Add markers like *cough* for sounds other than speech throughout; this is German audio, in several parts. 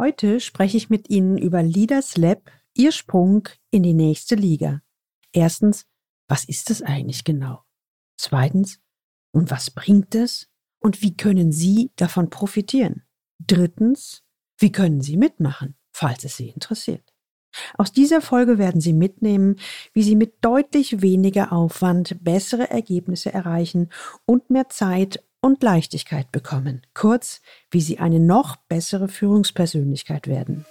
Heute spreche ich mit Ihnen über Leaders Lab, Ihr Sprung in die nächste Liga. Erstens, was ist es eigentlich genau? Zweitens, und was bringt es? Und wie können Sie davon profitieren? Drittens, wie können Sie mitmachen, falls es Sie interessiert? Aus dieser Folge werden Sie mitnehmen, wie Sie mit deutlich weniger Aufwand bessere Ergebnisse erreichen und mehr Zeit und Leichtigkeit bekommen. Kurz, wie Sie eine noch bessere Führungspersönlichkeit werden.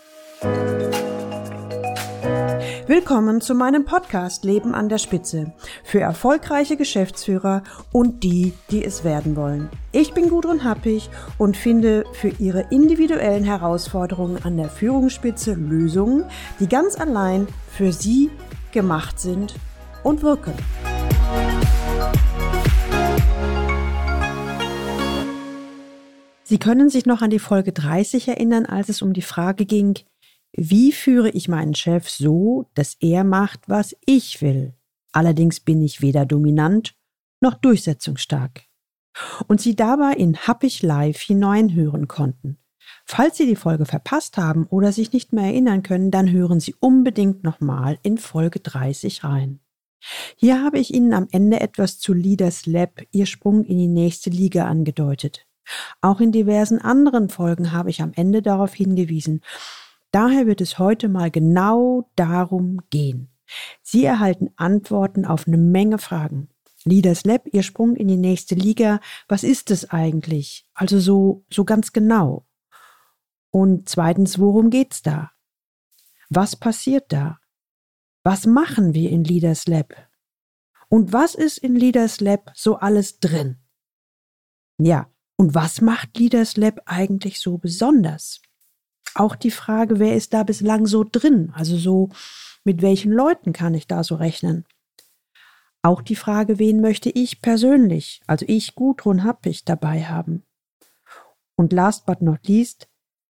Willkommen zu meinem Podcast Leben an der Spitze für erfolgreiche Geschäftsführer und die, die es werden wollen. Ich bin Gudrun Happig und finde für Ihre individuellen Herausforderungen an der Führungsspitze Lösungen, die ganz allein für Sie gemacht sind und wirken. Sie können sich noch an die Folge 30 erinnern, als es um die Frage ging, wie führe ich meinen Chef so, dass er macht, was ich will? Allerdings bin ich weder dominant noch durchsetzungsstark. Und Sie dabei in Happig Live hineinhören konnten. Falls Sie die Folge verpasst haben oder sich nicht mehr erinnern können, dann hören Sie unbedingt nochmal in Folge 30 rein. Hier habe ich Ihnen am Ende etwas zu Leaders Lab, Ihr Sprung in die nächste Liga angedeutet. Auch in diversen anderen Folgen habe ich am Ende darauf hingewiesen. Daher wird es heute mal genau darum gehen. Sie erhalten Antworten auf eine Menge Fragen. Leaders Lab, Ihr Sprung in die nächste Liga, was ist es eigentlich? Also so, so ganz genau. Und zweitens, worum geht's da? Was passiert da? Was machen wir in Leaders Lab? Und was ist in Leaders Lab so alles drin? Ja, und was macht Leaders Lab eigentlich so besonders? Auch die Frage, wer ist da bislang so drin? Also so, mit welchen Leuten kann ich da so rechnen? Auch die Frage, wen möchte ich persönlich, also ich, Gudrun Happig, dabei haben? Und last but not least,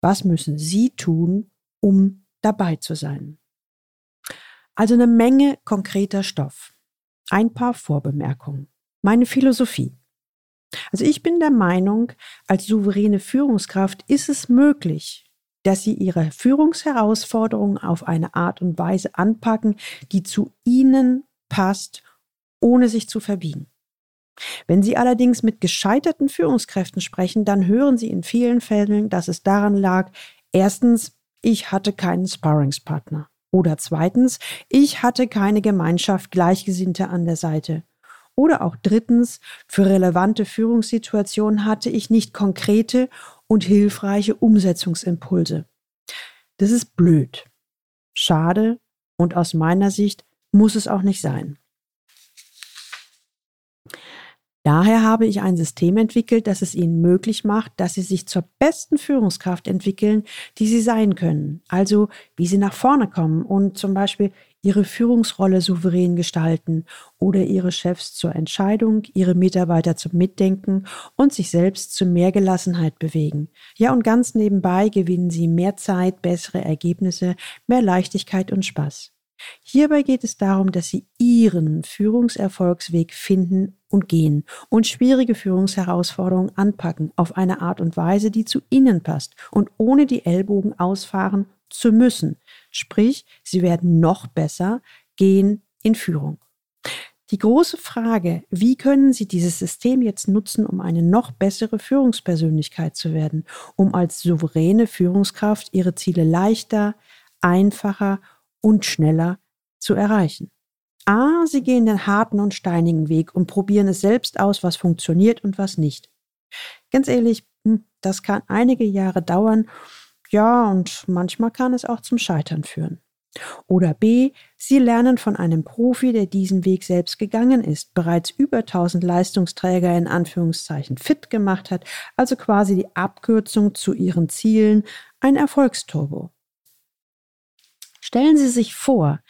was müssen Sie tun, um dabei zu sein? Also eine Menge konkreter Stoff. Ein paar Vorbemerkungen. Meine Philosophie. Also ich bin der Meinung, als souveräne Führungskraft ist es möglich, dass Sie Ihre Führungsherausforderungen auf eine Art und Weise anpacken, die zu Ihnen passt, ohne sich zu verbiegen. Wenn Sie allerdings mit gescheiterten Führungskräften sprechen, dann hören Sie in vielen Fällen, dass es daran lag, erstens, ich hatte keinen Sparringspartner. Oder zweitens, ich hatte keine Gemeinschaft Gleichgesinnter an der Seite. Oder auch drittens, für relevante Führungssituationen hatte ich nicht konkrete und hilfreiche Umsetzungsimpulse. Das ist blöd. Schade und aus meiner Sicht muss es auch nicht sein. Daher habe ich ein System entwickelt, das es ihnen möglich macht, dass sie sich zur besten Führungskraft entwickeln, die sie sein können. Also wie sie nach vorne kommen und zum Beispiel ihre Führungsrolle souverän gestalten oder ihre Chefs zur Entscheidung, ihre Mitarbeiter zum Mitdenken und sich selbst zu mehr Gelassenheit bewegen. Ja, und ganz nebenbei gewinnen sie mehr Zeit, bessere Ergebnisse, mehr Leichtigkeit und Spaß. Hierbei geht es darum, dass Sie Ihren Führungserfolgsweg finden und gehen und schwierige Führungsherausforderungen anpacken auf eine Art und Weise, die zu Ihnen passt und ohne die Ellbogen ausfahren zu müssen. Sprich, Sie werden noch besser gehen in Führung. Die große Frage, wie können Sie dieses System jetzt nutzen, um eine noch bessere Führungspersönlichkeit zu werden, um als souveräne Führungskraft Ihre Ziele leichter, einfacher und schneller zu erreichen. A, sie gehen den harten und steinigen Weg und probieren es selbst aus, was funktioniert und was nicht. Ganz ehrlich, hm, das kann einige Jahre dauern. Ja, und manchmal kann es auch zum Scheitern führen. Oder B, Sie lernen von einem Profi, der diesen Weg selbst gegangen ist, bereits über 1000 Leistungsträger in Anführungszeichen fit gemacht hat, also quasi die Abkürzung zu Ihren Zielen, ein Erfolgsturbo. Stellen Sie sich vor,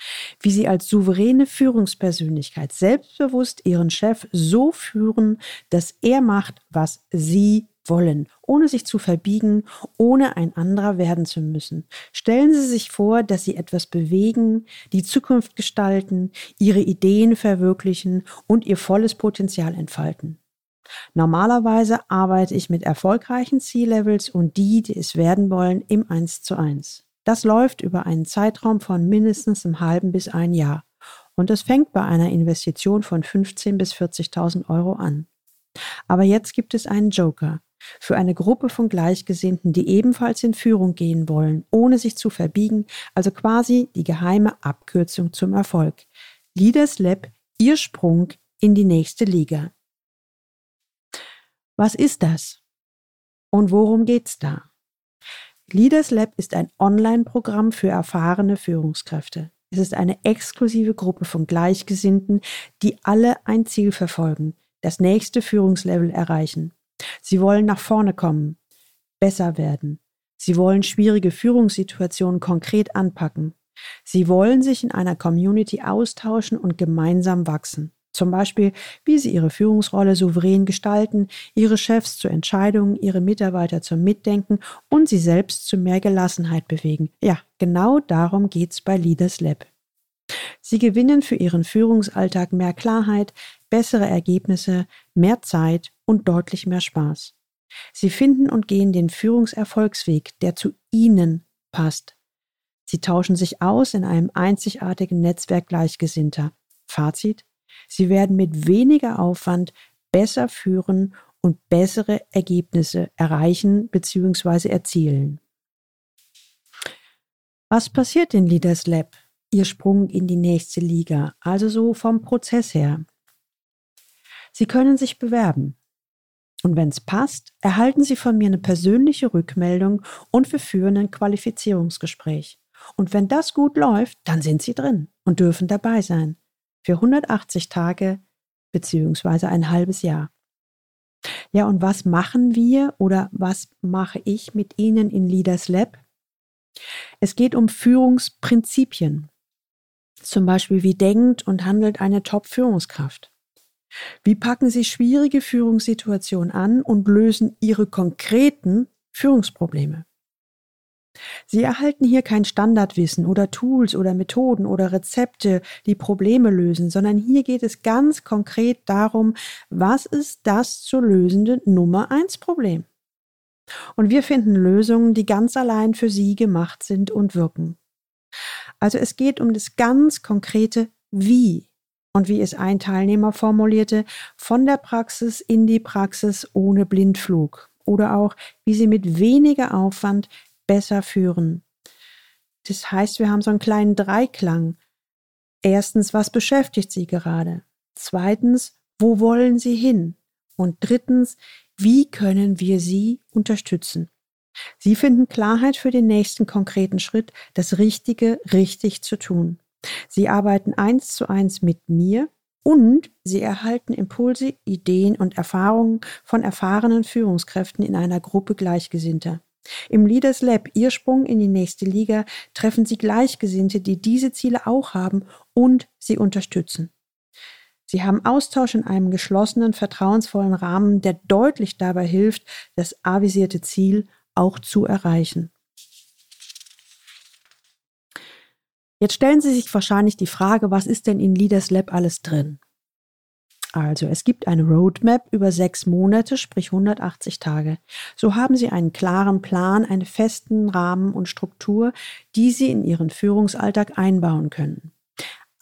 wie Sie als souveräne Führungspersönlichkeit selbstbewusst Ihren Chef so führen, dass er macht, was Sie wollen, ohne sich zu verbiegen, ohne ein anderer werden zu müssen. Stellen Sie sich vor, dass Sie etwas bewegen, die Zukunft gestalten, Ihre Ideen verwirklichen und Ihr volles Potenzial entfalten. Normalerweise arbeite ich mit erfolgreichen C-Levels und die, die es werden wollen, im 1 zu 1. Das läuft über einen Zeitraum von mindestens einem halben bis ein Jahr. Und es fängt bei einer Investition von 15.000 bis 40.000 Euro an. Aber jetzt gibt es einen Joker. Für eine Gruppe von Gleichgesinnten, die ebenfalls in Führung gehen wollen, ohne sich zu verbiegen, also quasi die geheime Abkürzung zum Erfolg. Leaders Lab, ihr Sprung in die nächste Liga. Was ist das? Und worum geht's da? Leaders Lab ist ein Online-Programm für erfahrene Führungskräfte. Es ist eine exklusive Gruppe von Gleichgesinnten, die alle ein Ziel verfolgen, das nächste Führungslevel erreichen. Sie wollen nach vorne kommen, besser werden. Sie wollen schwierige Führungssituationen konkret anpacken. Sie wollen sich in einer Community austauschen und gemeinsam wachsen. Zum Beispiel, wie sie ihre Führungsrolle souverän gestalten, ihre Chefs zu Entscheidungen, ihre Mitarbeiter zum Mitdenken und sie selbst zu mehr Gelassenheit bewegen. Ja, genau darum geht's bei Leaders Lab. Sie gewinnen für ihren Führungsalltag mehr Klarheit, bessere Ergebnisse, mehr Zeit und deutlich mehr Spaß. Sie finden und gehen den Führungserfolgsweg, der zu Ihnen passt. Sie tauschen sich aus in einem einzigartigen Netzwerk Gleichgesinnter. Fazit? Sie werden mit weniger Aufwand besser führen und bessere Ergebnisse erreichen bzw. erzielen. Was passiert in Leaders Lab? Ihr Sprung in die nächste Liga, also so vom Prozess her. Sie können sich bewerben. Und wenn es passt, erhalten Sie von mir eine persönliche Rückmeldung und wir führen ein Qualifizierungsgespräch. Und wenn das gut läuft, dann sind Sie drin und dürfen dabei sein. Für 180 Tage beziehungsweise ein halbes Jahr. Ja, und was machen wir oder was mache ich mit Ihnen in Leaders Lab? Es geht um Führungsprinzipien. Zum Beispiel, wie denkt und handelt eine Top-Führungskraft? Wie packen Sie schwierige Führungssituationen an und lösen Ihre konkreten Führungsprobleme? Sie erhalten hier kein Standardwissen oder Tools oder Methoden oder Rezepte, die Probleme lösen, sondern hier geht es ganz konkret darum, was ist das zu lösende Nummer eins Problem? Und wir finden Lösungen, die ganz allein für Sie gemacht sind und wirken. Also es geht um das ganz konkrete Wie und wie es ein Teilnehmer formulierte, von der Praxis in die Praxis ohne Blindflug oder auch, wie sie mit weniger Aufwand besser führen. Das heißt, wir haben so einen kleinen Dreiklang. Erstens, was beschäftigt Sie gerade? Zweitens, wo wollen Sie hin? Und drittens, wie können wir Sie unterstützen? Sie finden Klarheit für den nächsten konkreten Schritt, das Richtige richtig zu tun. Sie arbeiten eins zu eins mit mir und Sie erhalten Impulse, Ideen und Erfahrungen von erfahrenen Führungskräften in einer Gruppe Gleichgesinnter. Im Leaders Lab, Ihr Sprung in die nächste Liga, treffen Sie Gleichgesinnte, die diese Ziele auch haben und Sie unterstützen. Sie haben Austausch in einem geschlossenen, vertrauensvollen Rahmen, der deutlich dabei hilft, das avisierte Ziel auch zu erreichen. Jetzt stellen Sie sich wahrscheinlich die Frage, was ist denn in Leaders Lab alles drin? Also, es gibt eine Roadmap über sechs Monate, sprich 180 Tage. So haben Sie einen klaren Plan, einen festen Rahmen und Struktur, die Sie in Ihren Führungsalltag einbauen können.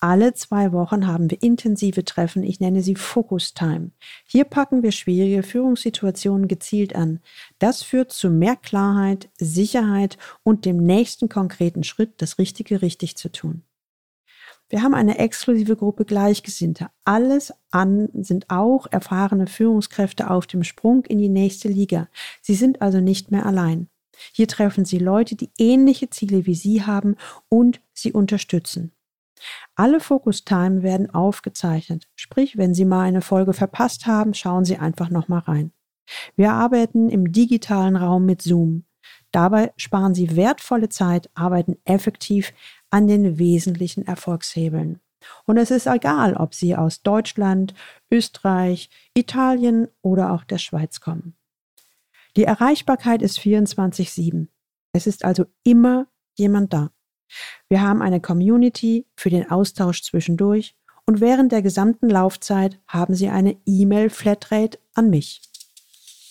Alle zwei Wochen haben wir intensive Treffen, ich nenne sie Focus Time. Hier packen wir schwierige Führungssituationen gezielt an. Das führt zu mehr Klarheit, Sicherheit und dem nächsten konkreten Schritt, das Richtige richtig zu tun. Wir haben eine exklusive Gruppe Gleichgesinnter. Alles an sind auch erfahrene Führungskräfte auf dem Sprung in die nächste Liga. Sie sind also nicht mehr allein. Hier treffen Sie Leute, die ähnliche Ziele wie Sie haben und Sie unterstützen. Alle Focus Time werden aufgezeichnet. Sprich, wenn Sie mal eine Folge verpasst haben, schauen Sie einfach nochmal rein. Wir arbeiten im digitalen Raum mit Zoom. Dabei sparen Sie wertvolle Zeit, arbeiten effektiv an den wesentlichen Erfolgshebeln. Und es ist egal, ob Sie aus Deutschland, Österreich, Italien oder auch der Schweiz kommen. Die Erreichbarkeit ist 24-7. Es ist also immer jemand da. Wir haben eine Community für den Austausch zwischendurch und während der gesamten Laufzeit haben Sie eine E-Mail-Flatrate an mich.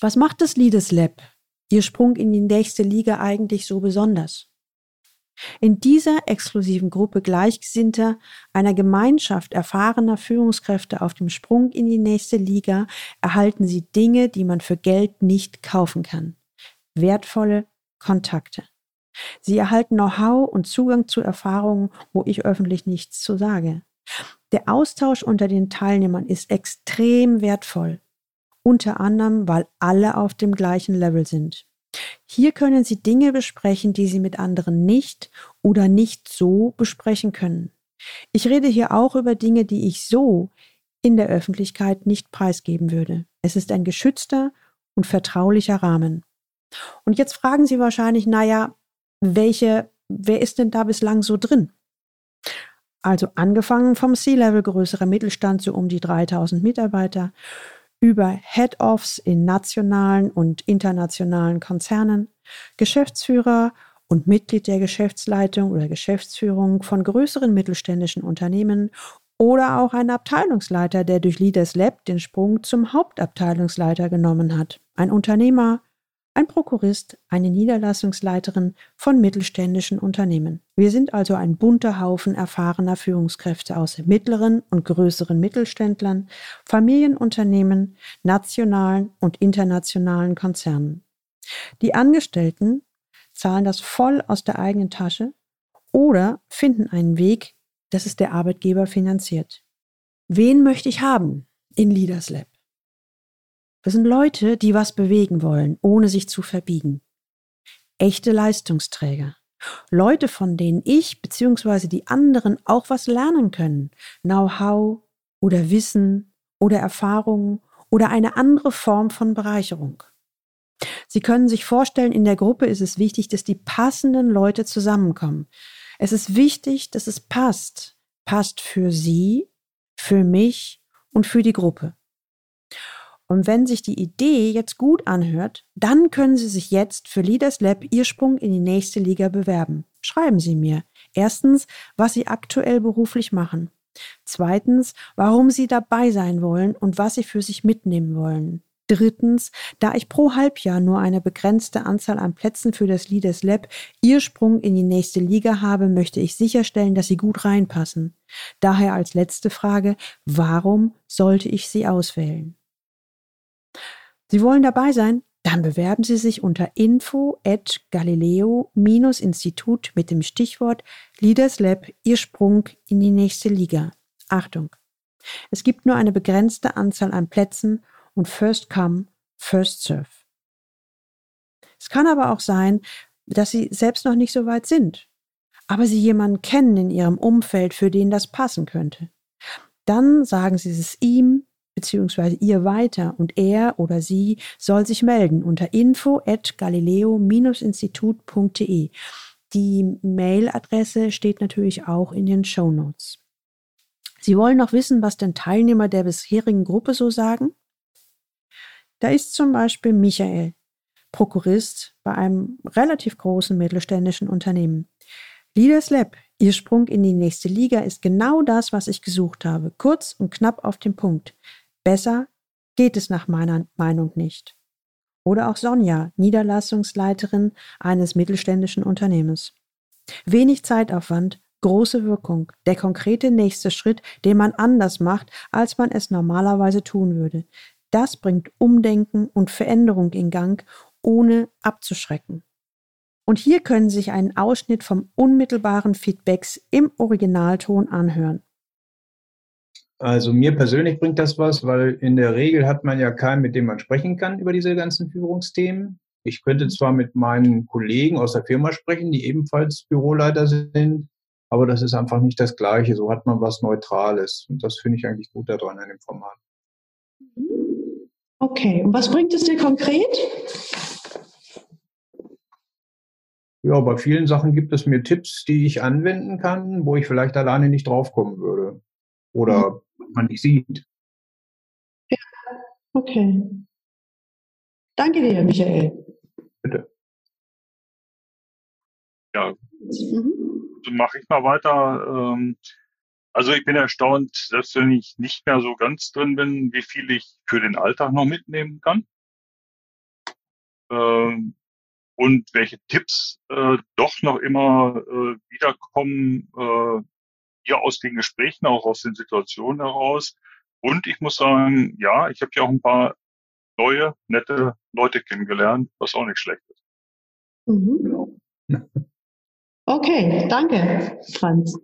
Was macht das Leaders Lab, Ihr Sprung in die nächste Liga eigentlich so besonders? In dieser exklusiven Gruppe Gleichgesinnter, einer Gemeinschaft erfahrener Führungskräfte auf dem Sprung in die nächste Liga, erhalten Sie Dinge, die man für Geld nicht kaufen kann. Wertvolle Kontakte. Sie erhalten Know-how und Zugang zu Erfahrungen, wo ich öffentlich nichts zu sage. Der Austausch unter den Teilnehmern ist extrem wertvoll, unter anderem, weil alle auf dem gleichen Level sind. Hier können Sie Dinge besprechen, die Sie mit anderen nicht oder nicht so besprechen können. Ich rede hier auch über Dinge, die ich so in der Öffentlichkeit nicht preisgeben würde. Es ist ein geschützter und vertraulicher Rahmen. Und jetzt fragen Sie wahrscheinlich, naja, welche, wer ist denn da bislang so drin? Also angefangen vom C-Level größerer Mittelstand so um die 3000 Mitarbeiter über Head-Offs in nationalen und internationalen Konzernen, Geschäftsführer und Mitglied der Geschäftsleitung oder Geschäftsführung von größeren mittelständischen Unternehmen oder auch ein Abteilungsleiter, der durch Leaders Lab den Sprung zum Hauptabteilungsleiter genommen hat. Ein Unternehmer, ein Prokurist, eine Niederlassungsleiterin von mittelständischen Unternehmen. Wir sind also ein bunter Haufen erfahrener Führungskräfte aus mittleren und größeren Mittelständlern, Familienunternehmen, nationalen und internationalen Konzernen. Die Angestellten zahlen das voll aus der eigenen Tasche oder finden einen Weg, dass es der Arbeitgeber finanziert. Wen möchte ich haben in Leaders Lab? Das sind Leute, die was bewegen wollen, ohne sich zu verbiegen. Echte Leistungsträger. Leute, von denen ich bzw. die anderen auch was lernen können. Know-how oder Wissen oder Erfahrungen oder eine andere Form von Bereicherung. Sie können sich vorstellen, in der Gruppe ist es wichtig, dass die passenden Leute zusammenkommen. Es ist wichtig, dass es passt. Passt für Sie, für mich und für die Gruppe. Und wenn sich die Idee jetzt gut anhört, dann können Sie sich jetzt für Leaders Lab Ihr Sprung in die nächste Liga bewerben. Schreiben Sie mir. Erstens, was Sie aktuell beruflich machen. Zweitens, warum Sie dabei sein wollen und was Sie für sich mitnehmen wollen. Drittens, da ich pro Halbjahr nur eine begrenzte Anzahl an Plätzen für das Leaders Lab Ihr Sprung in die nächste Liga habe, möchte ich sicherstellen, dass Sie gut reinpassen. Daher als letzte Frage, warum sollte ich Sie auswählen? Sie wollen dabei sein? Dann bewerben Sie sich unter info at galileo-institut mit dem Stichwort Leaders Lab Ihr Sprung in die nächste Liga. Achtung! Es gibt nur eine begrenzte Anzahl an Plätzen und First Come, First Serve. Es kann aber auch sein, dass Sie selbst noch nicht so weit sind, aber Sie jemanden kennen in Ihrem Umfeld, für den das passen könnte. Dann sagen Sie es ihm beziehungsweise ihr weiter und er oder sie soll sich melden unter info at galileo-institut.de. Die Mailadresse steht natürlich auch in den Show Notes. Sie wollen noch wissen, was denn Teilnehmer der bisherigen Gruppe so sagen? Da ist zum Beispiel Michael, Prokurist bei einem relativ großen mittelständischen Unternehmen. Leaders Lab, Ihr Sprung in die nächste Liga ist genau das, was ich gesucht habe. Kurz und knapp auf den Punkt. Besser geht es nach meiner Meinung nicht. Oder auch Sonja, Niederlassungsleiterin eines mittelständischen Unternehmens. Wenig Zeitaufwand, große Wirkung, der konkrete nächste Schritt, den man anders macht, als man es normalerweise tun würde. Das bringt Umdenken und Veränderung in Gang, ohne abzuschrecken. Und hier können Sie sich einen Ausschnitt vom unmittelbaren Feedbacks im Originalton anhören. Also mir persönlich bringt das was, weil in der Regel hat man ja keinen, mit dem man sprechen kann über diese ganzen Führungsthemen. Ich könnte zwar mit meinen Kollegen aus der Firma sprechen, die ebenfalls Büroleiter sind, aber das ist einfach nicht das Gleiche. So hat man was Neutrales. Und das finde ich eigentlich gut daran an dem Format. Okay, und was bringt es dir konkret? Ja, bei vielen Sachen gibt es mir Tipps, die ich anwenden kann, wo ich vielleicht alleine nicht draufkommen würde. Oder mhm man nicht sieht. Ja, okay. Danke dir, Michael. Bitte. Ja, mhm. dann mache ich mal weiter. Ähm, Also ich bin erstaunt, dass wenn ich nicht mehr so ganz drin bin, wie viel ich für den Alltag noch mitnehmen kann. Ähm, und welche Tipps äh, doch noch immer äh, wiederkommen, äh, hier aus den Gesprächen, auch aus den Situationen heraus. Und ich muss sagen, ja, ich habe ja auch ein paar neue, nette Leute kennengelernt, was auch nicht schlecht ist. Mhm. *laughs* Okay, danke, Franz.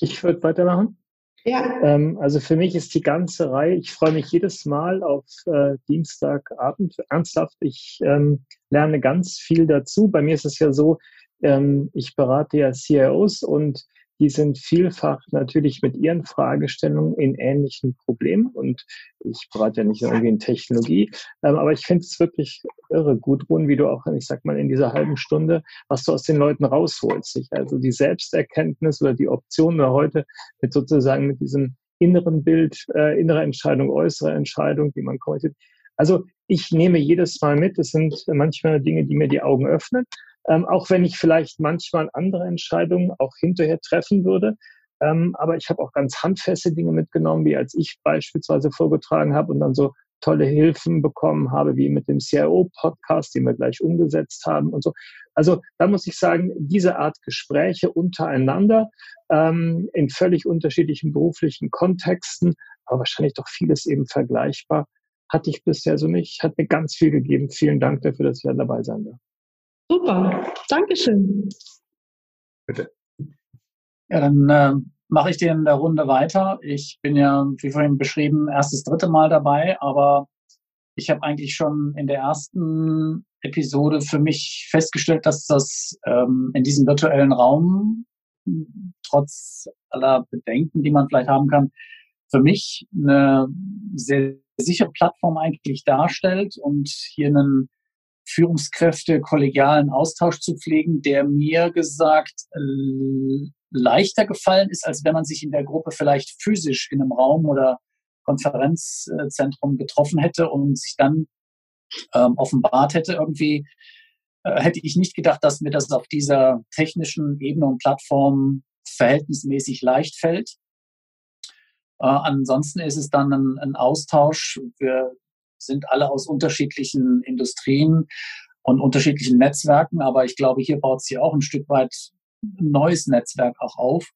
Ich würde weitermachen. Ja. Ähm, also für mich ist die ganze Reihe, ich freue mich jedes Mal auf äh, Dienstagabend. Ernsthaft, ich ähm, lerne ganz viel dazu. Bei mir ist es ja so, ähm, ich berate ja CIOs und die sind vielfach natürlich mit ihren Fragestellungen in ähnlichen Problemen. Und ich berate ja nicht irgendwie in Technologie, ähm, aber ich finde es wirklich irre, gut, Run, wie du auch, ich sag mal, in dieser halben Stunde, was du aus den Leuten rausholst. Sich also die Selbsterkenntnis oder die Optionen heute mit sozusagen mit diesem inneren Bild, äh, innere Entscheidung, äußere Entscheidung, die man kommuniziert. Also ich nehme jedes Mal mit. Es sind manchmal Dinge, die mir die Augen öffnen. Ähm, auch wenn ich vielleicht manchmal andere Entscheidungen auch hinterher treffen würde. Ähm, aber ich habe auch ganz handfeste Dinge mitgenommen, wie als ich beispielsweise vorgetragen habe und dann so tolle Hilfen bekommen habe, wie mit dem CIO-Podcast, den wir gleich umgesetzt haben und so. Also da muss ich sagen, diese Art Gespräche untereinander ähm, in völlig unterschiedlichen beruflichen Kontexten, aber wahrscheinlich doch vieles eben vergleichbar, hatte ich bisher so nicht. Hat mir ganz viel gegeben. Vielen Dank dafür, dass ich da dabei sein darf. Super, Dankeschön. Bitte. Ja, dann äh, mache ich dir in der Runde weiter. Ich bin ja, wie vorhin beschrieben, erstes, dritte Mal dabei, aber ich habe eigentlich schon in der ersten Episode für mich festgestellt, dass das ähm, in diesem virtuellen Raum trotz aller Bedenken, die man vielleicht haben kann, für mich eine sehr sichere Plattform eigentlich darstellt und hier einen Führungskräfte kollegialen Austausch zu pflegen, der mir gesagt leichter gefallen ist, als wenn man sich in der Gruppe vielleicht physisch in einem Raum oder Konferenzzentrum getroffen hätte und sich dann ähm, offenbart hätte irgendwie, äh, hätte ich nicht gedacht, dass mir das auf dieser technischen Ebene und Plattform verhältnismäßig leicht fällt. Äh, ansonsten ist es dann ein, ein Austausch. Wir sind alle aus unterschiedlichen Industrien und unterschiedlichen Netzwerken, aber ich glaube, hier baut sie auch ein Stück weit ein neues Netzwerk auch auf.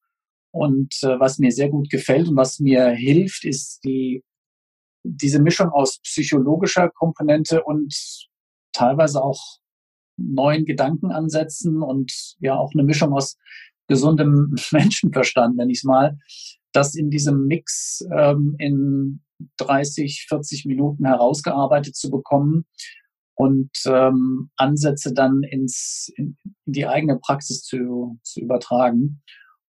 Und äh, was mir sehr gut gefällt und was mir hilft, ist die, diese Mischung aus psychologischer Komponente und teilweise auch neuen Gedankenansätzen und ja auch eine Mischung aus gesundem *laughs* Menschenverstand, nenne ich es mal, das in diesem Mix ähm, in 30, 40 Minuten herausgearbeitet zu bekommen und ähm, Ansätze dann ins, in, die eigene Praxis zu, zu übertragen.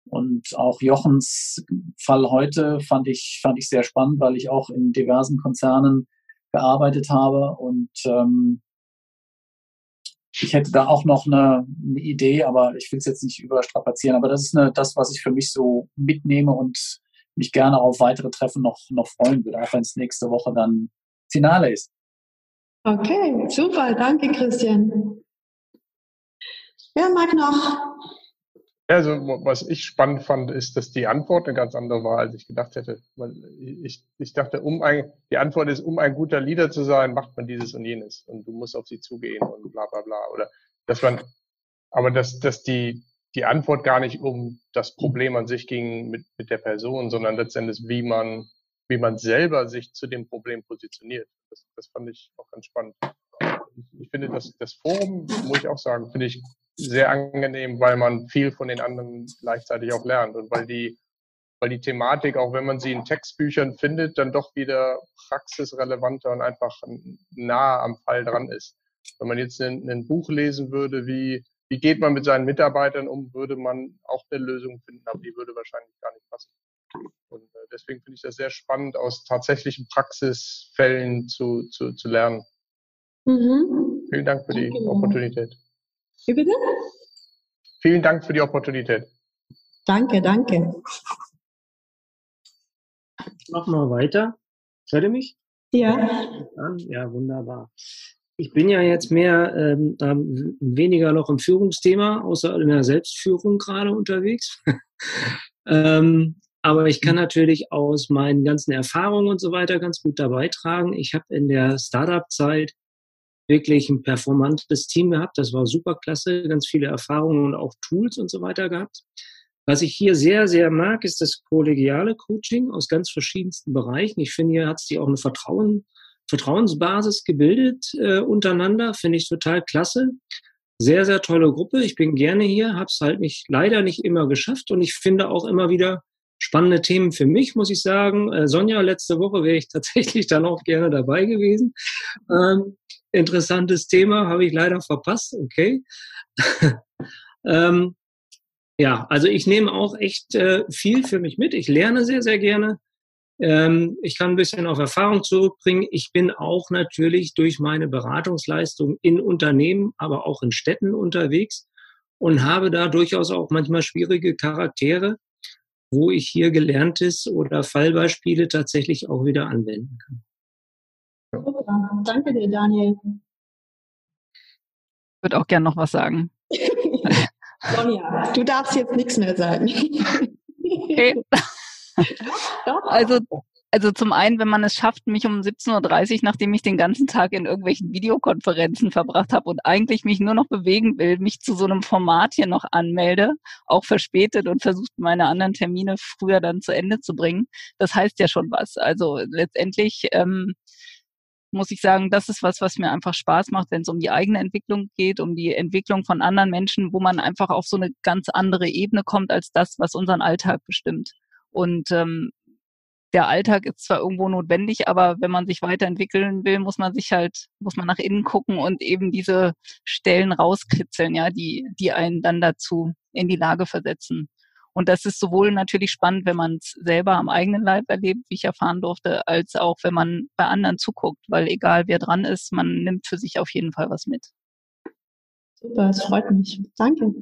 Und auch Jochens Fall heute fand ich, fand ich sehr spannend, weil ich auch in diversen Konzernen gearbeitet habe und ähm, ich hätte da auch noch eine, eine Idee, aber ich will es jetzt nicht überstrapazieren. Aber das ist eine, das, was ich für mich so mitnehme und mich gerne auf weitere Treffen noch, noch freuen würde, auch wenn es nächste Woche dann Finale ist. Okay, super, danke Christian. Wer mag noch? Also, was ich spannend fand, ist, dass die Antwort eine ganz andere war, als ich gedacht hätte. Weil ich, ich dachte, um ein, die Antwort ist, um ein guter Leader zu sein, macht man dieses und jenes. Und du musst auf sie zugehen und bla, bla, bla. Oder, dass man, aber dass, dass die, die Antwort gar nicht um das Problem an sich ging mit, mit der Person, sondern letztendlich, wie man, wie man selber sich zu dem Problem positioniert. Das, das fand ich auch ganz spannend. Ich, ich finde, das, das Forum, muss ich auch sagen, finde ich sehr angenehm, weil man viel von den anderen gleichzeitig auch lernt und weil die, weil die Thematik, auch wenn man sie in Textbüchern findet, dann doch wieder praxisrelevanter und einfach nah am Fall dran ist. Wenn man jetzt ein, ein Buch lesen würde, wie wie geht man mit seinen Mitarbeitern um, würde man auch eine Lösung finden, aber die würde wahrscheinlich gar nicht passen. Und äh, deswegen finde ich das sehr spannend, aus tatsächlichen Praxisfällen zu, zu, zu lernen. Mhm. Vielen Dank für Danke die Opportunität. Wie bitte? Vielen Dank für die Opportunität. Danke, danke. Machen wir weiter. Hört ihr mich? Ja. Ja, wunderbar ich bin ja jetzt mehr ähm, weniger noch im Führungsthema, außer in der Selbstführung gerade unterwegs. *laughs* ähm, Aber ich kann natürlich aus meinen ganzen Erfahrungen und so weiter ganz gut dabei tragen. Ich habe in der Startup-Zeit wirklich ein performantes Team gehabt. Das war super klasse, ganz viele Erfahrungen und auch Tools und so weiter gehabt. Was ich hier sehr, sehr mag, ist das kollegiale Coaching aus ganz verschiedensten Bereichen. Ich finde, hier hat sich auch eine Vertrauen, Vertrauensbasis gebildet äh, untereinander. Finde ich total klasse. Sehr, sehr tolle Gruppe. Ich bin gerne hier, habe es halt nicht, leider nicht immer geschafft und ich finde auch immer wieder spannende Themen für mich, muss ich sagen. Äh, Sonja, letzte Woche wäre ich *laughs* tatsächlich dann auch gerne dabei gewesen. Ähm, interessantes Thema, habe ich leider verpasst, okay. *laughs* ähm, ja, also ich nehme auch echt äh, viel für mich mit. Ich lerne sehr, sehr gerne. Ähm, ich kann ein bisschen auf Erfahrung zurückbringen. Ich bin auch natürlich durch meine Beratungsleistung in Unternehmen, aber auch in Städten unterwegs und habe da durchaus auch manchmal schwierige Charaktere, wo ich hier Gelerntes oder Fallbeispiele tatsächlich auch wieder anwenden kann. Super. Danke dir, Daniel. Ich würde auch gern noch was sagen. *laughs* Sonja, du darfst jetzt nichts mehr sagen. Okay. *laughs* *laughs* Also, also zum einen, wenn man es schafft, mich um 17.30 Uhr, nachdem ich den ganzen Tag in irgendwelchen Videokonferenzen verbracht habe und eigentlich mich nur noch bewegen will, mich zu so einem Format hier noch anmelde, auch verspätet und versucht, meine anderen Termine früher dann zu Ende zu bringen, das heißt ja schon was. Also letztendlich ähm, muss ich sagen, das ist was, was mir einfach Spaß macht, wenn es um die eigene Entwicklung geht, um die Entwicklung von anderen Menschen, wo man einfach auf so eine ganz andere Ebene kommt als das, was unseren Alltag bestimmt. Und ähm, der Alltag ist zwar irgendwo notwendig, aber wenn man sich weiterentwickeln will, muss man sich halt, muss man nach innen gucken und eben diese Stellen rauskritzeln, ja, die, die einen dann dazu in die Lage versetzen, und das ist sowohl natürlich spannend, wenn man es selber am eigenen Leib erlebt, wie ich erfahren durfte, als auch wenn man bei anderen zuguckt, weil egal wer dran ist, man nimmt für sich auf jeden Fall was mit. Super, es freut mich. Danke.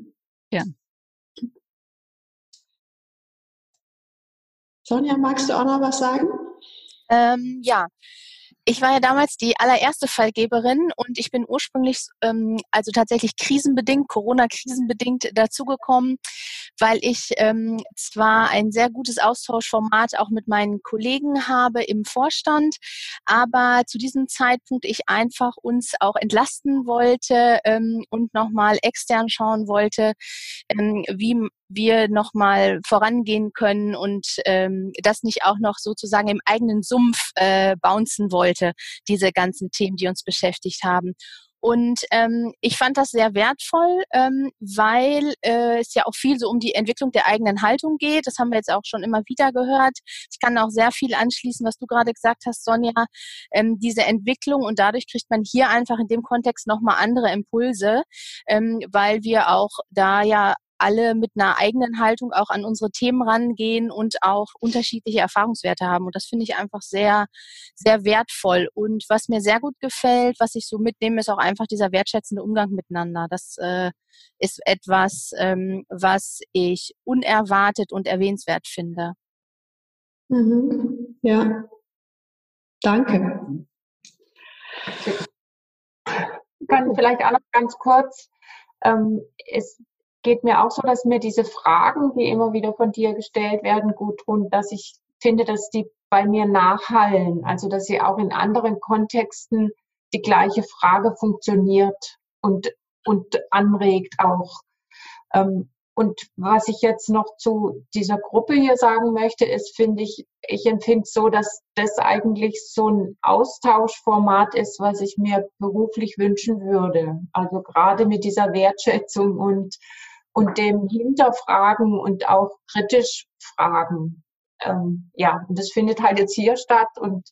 Ja. Sonja, magst du auch noch was sagen? Ähm, ja, ich war ja damals die allererste Fallgeberin und ich bin ursprünglich, ähm, also tatsächlich krisenbedingt, Corona-krisenbedingt dazugekommen, weil ich ähm, zwar ein sehr gutes Austauschformat auch mit meinen Kollegen habe im Vorstand, aber zu diesem Zeitpunkt ich einfach uns auch entlasten wollte ähm, und nochmal extern schauen wollte, ähm, wie wir nochmal vorangehen können und ähm, das nicht auch noch sozusagen im eigenen Sumpf äh, bouncen wollte, diese ganzen Themen, die uns beschäftigt haben. Und ähm, ich fand das sehr wertvoll, ähm, weil äh, es ja auch viel so um die Entwicklung der eigenen Haltung geht. Das haben wir jetzt auch schon immer wieder gehört. Ich kann auch sehr viel anschließen, was du gerade gesagt hast, Sonja. Ähm, diese Entwicklung und dadurch kriegt man hier einfach in dem Kontext nochmal andere Impulse, ähm, weil wir auch da ja alle mit einer eigenen Haltung auch an unsere Themen rangehen und auch unterschiedliche Erfahrungswerte haben. Und das finde ich einfach sehr, sehr wertvoll. Und was mir sehr gut gefällt, was ich so mitnehme, ist auch einfach dieser wertschätzende Umgang miteinander. Das äh, ist etwas, ähm, was ich unerwartet und erwähnenswert finde. Mhm. Ja. Danke. Ich kann vielleicht auch noch ganz kurz, ähm, es geht mir auch so, dass mir diese Fragen, die immer wieder von dir gestellt werden, gut tun, dass ich finde, dass die bei mir nachhallen, also dass sie auch in anderen Kontexten die gleiche Frage funktioniert und, und anregt auch. Ähm, und was ich jetzt noch zu dieser Gruppe hier sagen möchte, ist, finde ich, ich empfinde so, dass das eigentlich so ein Austauschformat ist, was ich mir beruflich wünschen würde. Also gerade mit dieser Wertschätzung und und dem Hinterfragen und auch kritisch fragen. Ähm, ja, und das findet halt jetzt hier statt und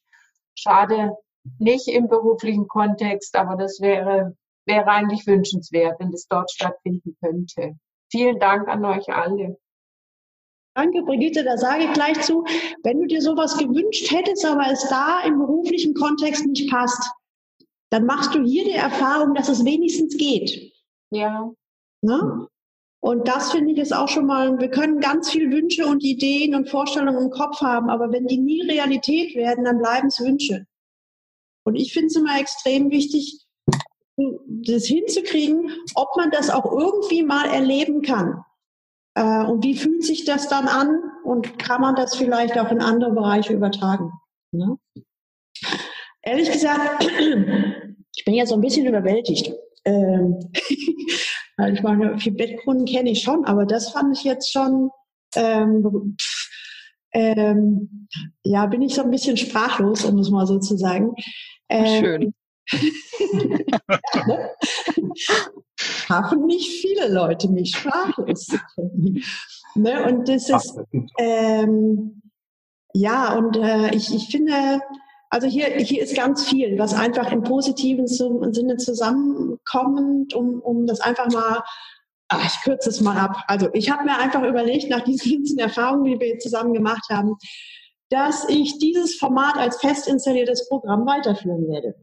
schade nicht im beruflichen Kontext, aber das wäre, wäre eigentlich wünschenswert, wenn das dort stattfinden könnte. Vielen Dank an euch alle. Danke, Brigitte. Da sage ich gleich zu, wenn du dir sowas gewünscht hättest, aber es da im beruflichen Kontext nicht passt, dann machst du hier die Erfahrung, dass es wenigstens geht. Ja. Ne? Und das finde ich ist auch schon mal, wir können ganz viel Wünsche und Ideen und Vorstellungen im Kopf haben, aber wenn die nie Realität werden, dann bleiben es Wünsche. Und ich finde es immer extrem wichtig, das hinzukriegen, ob man das auch irgendwie mal erleben kann. Äh, und wie fühlt sich das dann an? und kann man das vielleicht auch in andere Bereiche übertragen. Ne? Ehrlich gesagt, *clears throat* ich bin jetzt so ein bisschen überwältigt. *laughs* Weil ich meine, viel Bettkunden kenne ich schon, aber das fand ich jetzt schon, ähm, ähm, ja, bin ich so ein bisschen sprachlos, um es mal so zu sagen. Ähm, Schön. *laughs* Schaffen nicht viele Leute mich sprachlos. ne? Und das ist, ähm, ja, und äh, ich, ich finde, also hier, hier ist ganz viel, was einfach im positiven Sinne zusammenkommt, um, um das einfach mal, ach, ich kürze es mal ab. Also ich habe mir einfach überlegt, nach diesen ganzen Erfahrungen, die wir zusammen gemacht haben, dass ich dieses Format als fest installiertes Programm weiterführen werde.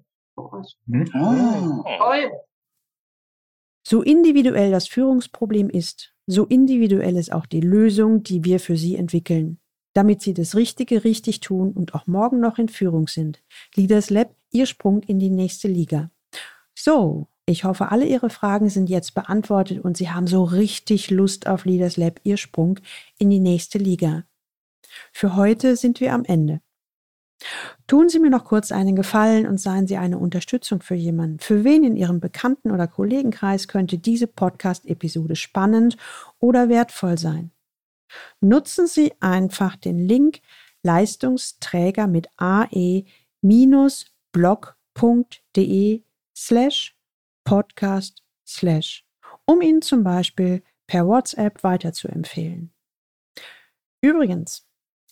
Mhm. Ah. So individuell das Führungsproblem ist, so individuell ist auch die Lösung, die wir für Sie entwickeln damit sie das Richtige richtig tun und auch morgen noch in Führung sind. Leaders Lab, Ihr Sprung in die nächste Liga. So, ich hoffe, alle Ihre Fragen sind jetzt beantwortet und Sie haben so richtig Lust auf Leaders Lab, Ihr Sprung in die nächste Liga. Für heute sind wir am Ende. Tun Sie mir noch kurz einen Gefallen und seien Sie eine Unterstützung für jemanden. Für wen in Ihrem Bekannten- oder Kollegenkreis könnte diese Podcast-Episode spannend oder wertvoll sein? Nutzen Sie einfach den Link Leistungsträger mit ae-blog.de slash podcast slash, um ihn zum Beispiel per WhatsApp weiterzuempfehlen. Übrigens,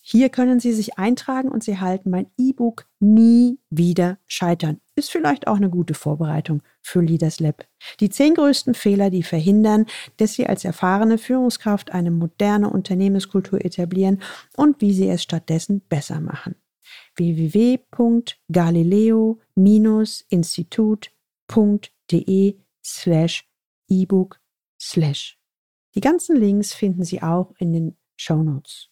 hier können Sie sich eintragen und Sie halten mein E-Book nie wieder scheitern. Ist vielleicht auch eine gute Vorbereitung für Leaders Lab. Die zehn größten Fehler, die verhindern, dass Sie als erfahrene Führungskraft eine moderne Unternehmenskultur etablieren und wie Sie es stattdessen besser machen. www.galileo-institut.de slash ebook slash. Die ganzen Links finden Sie auch in den Show Notes.